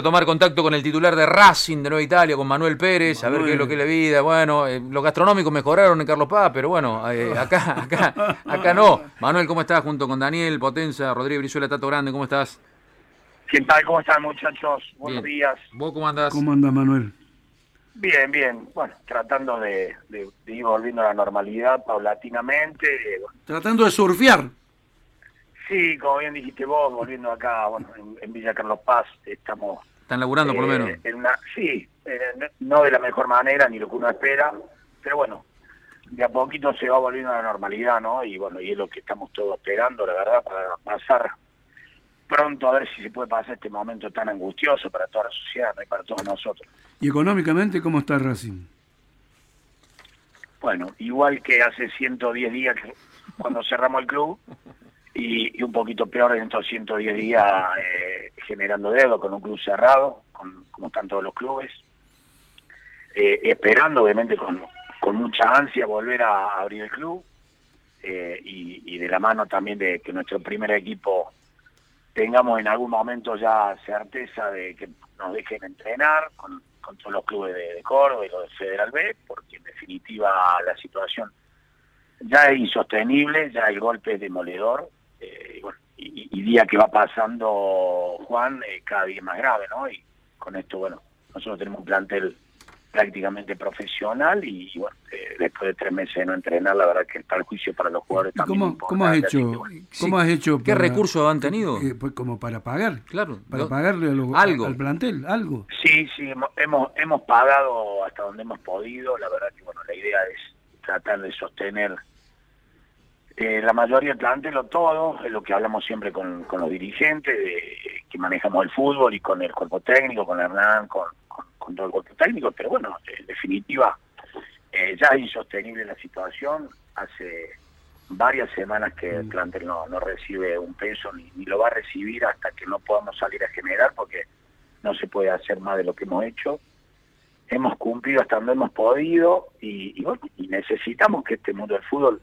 tomar contacto con el titular de Racing de Nueva Italia, con Manuel Pérez, a ver qué es lo que es la vida. Bueno, eh, los gastronómicos mejoraron en Carlos Paz, pero bueno, eh, acá, acá, acá no. Manuel, ¿cómo estás? Junto con Daniel, Potenza, Rodríguez Brizuela, Tato Grande, ¿cómo estás? ¿Qué tal? ¿Cómo están, muchachos? Buenos Bien. días. ¿Vos cómo andás? ¿Cómo anda Manuel? Bien, bien. Bueno, tratando de, de- de ir volviendo a la normalidad paulatinamente. Eh, Tratando de surfear. Sí, como bien dijiste vos, volviendo acá, bueno, en, en Villa Carlos Paz, estamos... Están laburando por lo eh, menos. En una, sí, eh, no- de la mejor manera, ni lo que uno espera, pero bueno, de a poquito se va volviendo a la normalidad, ¿no? Y bueno, y es lo que estamos todos esperando, la verdad, para pasar pronto a ver si se puede pasar este momento tan angustioso para toda la sociedad ¿no? y para todos nosotros. ¿Y económicamente cómo está Racing? Bueno, igual que hace 110 días que cuando cerramos el club un poquito peor en estos 110 días eh, generando dedo con un club cerrado, con- como están todos los clubes, eh, esperando obviamente con, mucha ansia volver a abrir el club. Eh, y, de la mano también de que nuestro primer equipo tengamos en algún momento ya certeza de que nos dejen entrenar con, todos los clubes de, de Córdoba y los de Federal B, porque en definitiva la situación ya es insostenible, ya el golpe es demoledor, y, y, día que va pasando Juan, eh, cada día es más grave, ¿no? Y con esto, bueno, nosotros tenemos un plantel prácticamente profesional y, y, bueno, eh, después de tres meses de no entrenar, la verdad que el perjuicio para los jugadores ¿Y también es cómo, cómo has hecho? que, bueno, ¿Cómo has hecho ¿Qué para- recursos han tenido? eh, pues como para pagar? Claro. Para pagarle a lo- Algo. al plantel, algo. Sí, sí, hemos, hemos, hemos pagado hasta donde hemos podido. La verdad que, bueno, la idea es tratar de sostener eh, la mayoría o todo, es lo que hablamos siempre con, con los dirigentes, de, que manejamos el fútbol y con el cuerpo técnico, con Hernán, con, con, con todo el cuerpo técnico, pero bueno, en definitiva, eh, ya es insostenible la situación. Hace varias semanas que el plantel no, no recibe un peso ni, ni lo va a recibir hasta que no podamos salir a generar, porque no se puede hacer más de lo que hemos hecho. Hemos cumplido hasta donde hemos podido y, y bueno, y necesitamos que este mundo del fútbol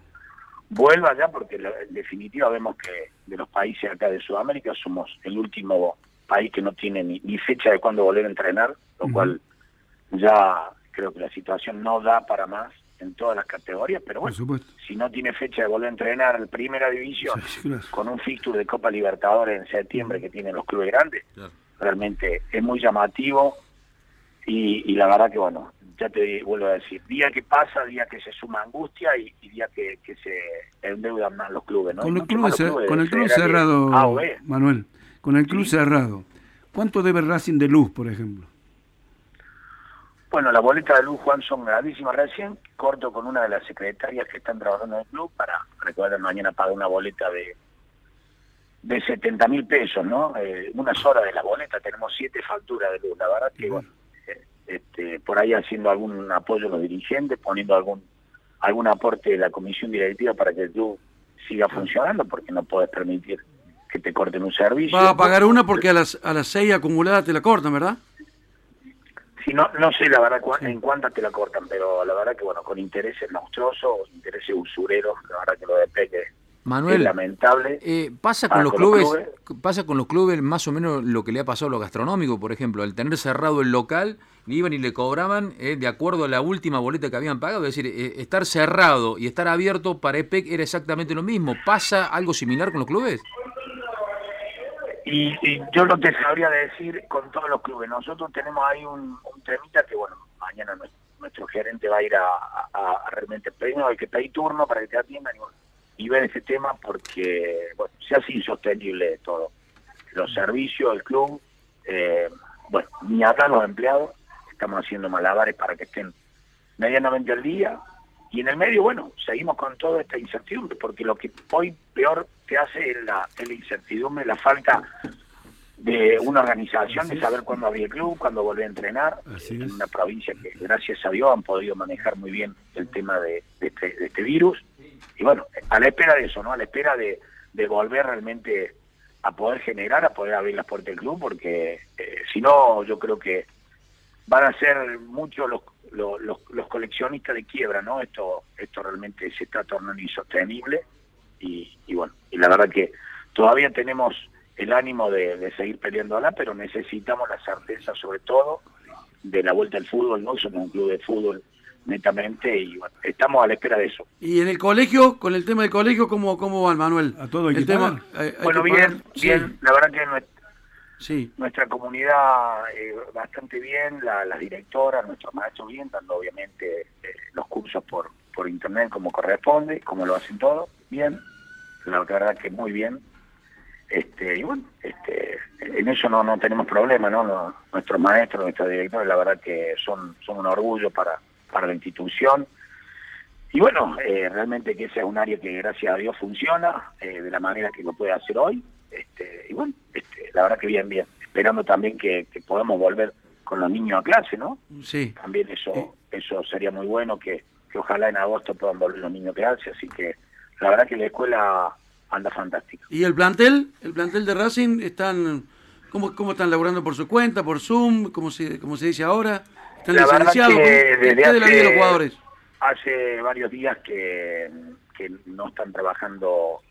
vuelva ya porque en definitiva vemos que de los países acá de Sudamérica somos el último país que no tiene ni, ni fecha de cuándo volver a entrenar, lo cual ya creo que la situación no da para más en todas las categorías, pero bueno, si no tiene fecha de volver a entrenar en primera división, Sí, sí, claro. con un fixture de Copa Libertadores en septiembre que tienen los clubes grandes, Claro. realmente es muy llamativo y, y la verdad que bueno, ya te vuelvo a decir, día que pasa, día que se suma angustia y, y día que, que se endeudan más los clubes, ¿no? Con el club, más los cer- clubes con el club federales cerrado. Manuel, con el club Sí. cerrado, ¿cuánto debe Racing de luz, por ejemplo? Bueno, la boleta de luz, Juan, son grandísimas recién. Corto con una de las secretarias que están trabajando en el club para recordar mañana paga una boleta de de 70 mil pesos, ¿no? Eh, unas horas de la boleta, tenemos siete facturas de luz. La verdad que, bueno, este, por ahí haciendo algún apoyo a los dirigentes, poniendo algún algún aporte de la comisión directiva para que el club siga funcionando, porque no puedes permitir que te corten un servicio. Va a pagar una porque a las, a las seis acumuladas te la cortan, ¿verdad? Sí, no, no sé la verdad cua- en cuántas te la cortan, pero la verdad que bueno, con intereses monstruosos, intereses usureros, la verdad que lo de Peque es Manuel, lamentable. Eh, pasa Ah, con los con los clubes, pasa con los clubes más o menos lo que le ha pasado a lo gastronómico, por ejemplo, al tener cerrado el local, iban y le cobraban eh, de acuerdo a la última boleta que habían pagado, es decir, eh, estar cerrado y estar abierto para EPEC era exactamente lo mismo. ¿Pasa algo similar con los clubes? Y, y yo no te sabría decir con todos los clubes. Nosotros tenemos ahí un, un temita que, bueno, mañana nuestro, nuestro gerente va a ir a, a- a realmente pedir, hay que pedir turno para que te atiendan y, bueno, y ver ese tema porque, bueno, se hace insostenible todo. Los servicios, el club, eh, bueno, ni hablar los empleados, estamos haciendo malabares para que estén medianamente al día. Y en el medio, bueno, seguimos con toda esta incertidumbre, porque lo que hoy peor te hace es la, es la incertidumbre, la falta de una organización, de saber cuándo abrir el club, cuándo volver a entrenar, Así en una provincia que gracias a Dios han podido manejar muy bien el tema de, de este, de este virus. Y bueno, a la espera de eso, ¿no? A la espera de, de volver realmente a poder generar, a poder abrir las puertas del club, porque eh, si no, yo creo que van a ser muchos los, los, los, coleccionistas de quiebra, ¿no? Esto, esto realmente se está tornando insostenible y, y bueno, y la verdad que todavía tenemos el ánimo de, de seguir peleándola, pero necesitamos la certeza sobre todo de la vuelta al fútbol, ¿no? Somos un club de fútbol netamente y bueno, estamos a la espera de eso. Y en el colegio, con el tema del colegio, ¿cómo, cómo va, Manuel? A todo hay el que tema, hay- hay Bueno, que bien. Sí, bien, la verdad que Sí, nuestra comunidad eh, bastante bien, la- las directoras, nuestros maestros bien, dando obviamente eh, los cursos por, por internet como corresponde, como lo hacen todos, bien, la verdad que muy bien. Este, y bueno, este, en eso no, no tenemos problema, ¿no? No, Nuestros maestros, nuestros directores, la verdad que son, son un orgullo para, para la institución. Y bueno, eh, realmente que ese es un área que gracias a Dios funciona eh, de la manera que lo puede hacer hoy. Este, y bueno, este, la verdad que bien, bien. Esperando también que, que podamos volver con los niños a clase, ¿no? sí. También eso eso sería muy bueno, que, que ojalá en agosto puedan volver los niños a clase. Así que la verdad que la escuela anda fantástica. ¿Y el plantel? ¿El plantel de Racing están... ¿Cómo, cómo están laburando por su cuenta, por Zoom, como se, como se dice ahora? ¿Están La que ¿Qué- desde ¿Qué de la vida de los hace- jugadores? Hace varios días que, que no están trabajando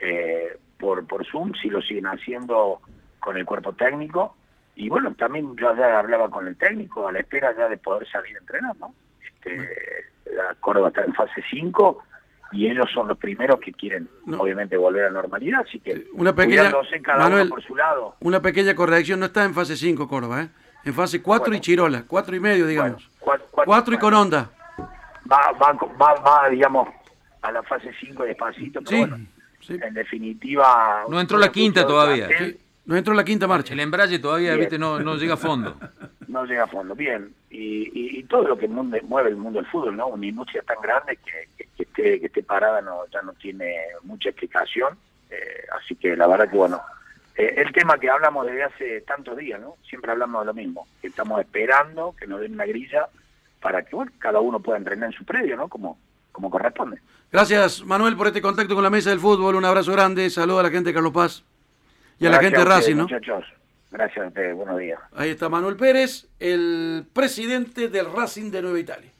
eh, por, por Zoom, sí lo siguen haciendo con el cuerpo técnico. Y bueno, también yo ya hablaba con el técnico a la espera ya de poder salir a entrenar, ¿no? Este, la Córdoba está en fase 5 y ellos son los primeros que quieren, No. obviamente, volver a la normalidad. Así que Una pequeña- cada Manuel, uno por su lado. Una pequeña corrección, no está en fase 5 Córdoba, ¿eh? En fase 4 y. Chirola, 4 y medio, digamos. Bueno, cua- cua- 4 y con onda. va, va, va, va, digamos, a la fase 5 despacito, pero Sí, bueno, sí. en definitiva... No entró la quinta todavía. No entró la quinta marcha. El embrague todavía, Bien. viste, no, no llega a fondo. No llega a fondo, bien. Y, y, y todo lo que mueve el mundo del fútbol, ¿no? Una industria tan grande que, que, que esté, que esté parada no, ya no tiene mucha explicación. Eh, así que la verdad que, bueno, eh, el tema que hablamos desde hace tantos días, ¿no? Siempre hablamos de lo mismo, que estamos esperando que nos den una grilla para que, bueno, cada uno pueda entrenar en su predio, ¿no? Como, como corresponde. Gracias, Manuel, por este contacto con la mesa del fútbol. Un abrazo grande. Saludos a la gente de Carlos Paz y a la gente de Racing, ¿no? Muchachos, gracias a ustedes, buenos días. Ahí está Manuel Pérez, el presidente del Racing de Nueva Italia.